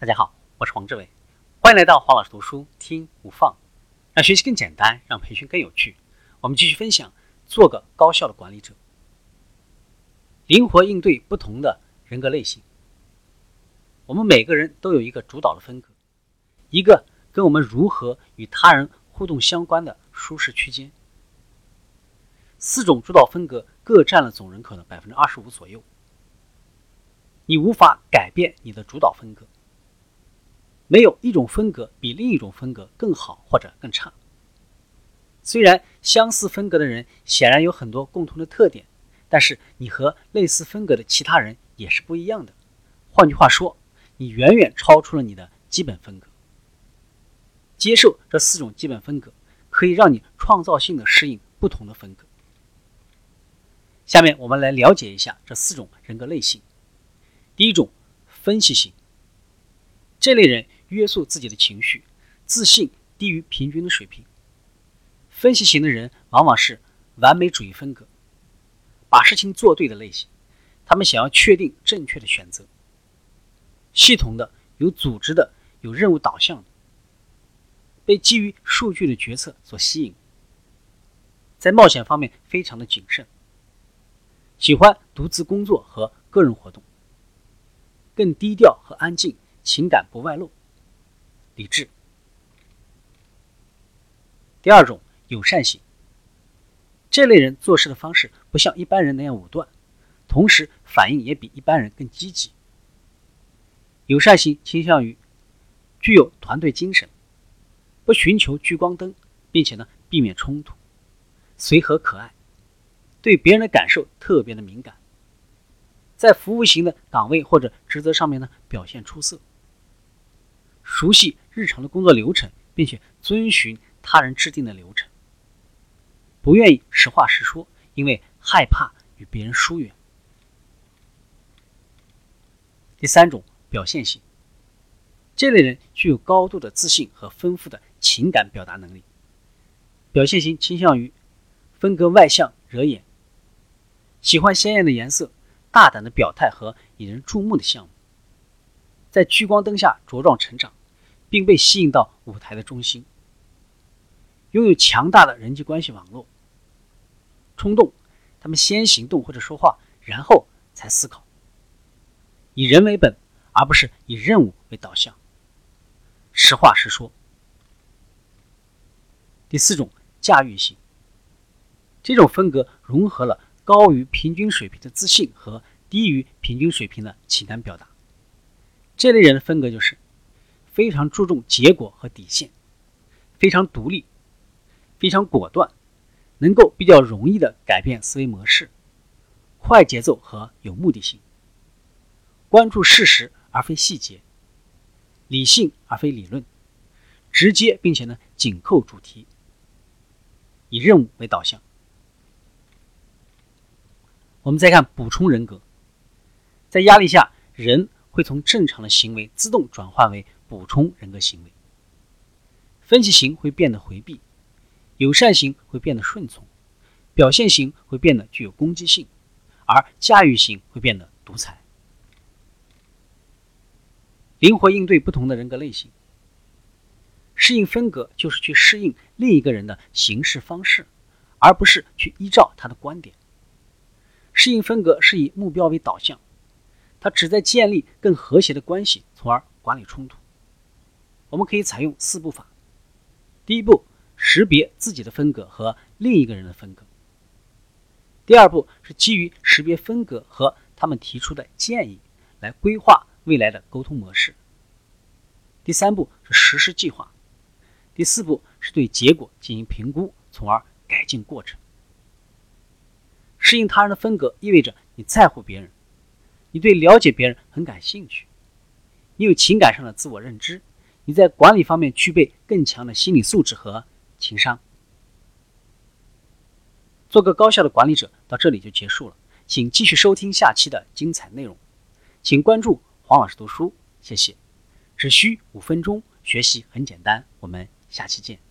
大家好，我是黄志伟，欢迎来到黄老师读书听无放，让学习更简单，让培训更有趣。我们继续分享，做个高效的管理者，灵活应对不同的人格类型。我们每个人都有一个主导的风格，一个跟我们如何与他人互动相关的舒适区间。四种主导风格各占了总人口的百分之二十五左右。你无法改变你的主导风格。没有一种风格比另一种风格更好或者更差。虽然相似风格的人显然有很多共同的特点，但是你和类似风格的其他人也是不一样的。换句话说，你远远超出了你的基本风格。接受这四种基本风格，可以让你创造性的适应不同的风格。下面我们来了解一下这四种人格类型。第一种，分析型。这类人。约束自己的情绪，自信低于平均的水平。分析型的人往往是完美主义风格，把事情做对的类型。他们想要确定正确的选择，系统的、有组织的、有任务导向的，被基于数据的决策所吸引。在冒险方面非常的谨慎，喜欢独自工作和个人活动，更低调和安静，情感不外露。理智。第二种友善型，这类人做事的方式不像一般人那样武断，同时反应也比一般人更积极。友善型倾向于具有团队精神，不寻求聚光灯，并且呢避免冲突，随和可爱，对别人的感受特别的敏感，在服务型的岗位或者职责上面呢表现出色。熟悉日常的工作流程，并且遵循他人制定的流程，不愿意实话实说，因为害怕与别人疏远。第三种表现型，这类人具有高度的自信和丰富的情感表达能力。表现型倾向于风格外向、惹眼，喜欢鲜艳的颜色、大胆的表态和引人注目的项目，在聚光灯下茁壮成长。并被吸引到舞台的中心，拥有强大的人际关系网络。冲动，他们先行动或者说话，然后才思考，以人为本，而不是以任务为导向。实话实说。第四种驾驭型，这种风格融合了高于平均水平的自信和低于平均水平的情感表达。这类人的风格就是。非常注重结果和底线，非常独立，非常果断，能够比较容易的改变思维模式，快节奏和有目的性，关注事实而非细节，理性而非理论，直接并且呢紧扣主题，以任务为导向。我们再看补充人格，在压力下，人会从正常的行为自动转换为。补充人格行为，分析型会变得回避，友善型会变得顺从，表现型会变得具有攻击性，而驾驭型会变得独裁。灵活应对不同的人格类型，适应风格就是去适应另一个人的行事方式，而不是去依照他的观点。适应风格是以目标为导向，它旨在建立更和谐的关系，从而管理冲突。我们可以采用四步法。第一步，识别自己的风格和另一个人的风格。第二步是基于识别风格和他们提出的建议来规划未来的沟通模式。第三步是实施计划。第四步是对结果进行评估，从而改进过程。适应他人的风格意味着你在乎别人，你对了解别人很感兴趣，你有情感上的自我认知。你在管理方面具备更强的心理素质和情商，做个高效的管理者。到这里就结束了，请继续收听下期的精彩内容，请关注黄老师读书，谢谢。只需五分钟，学习很简单，我们下期见。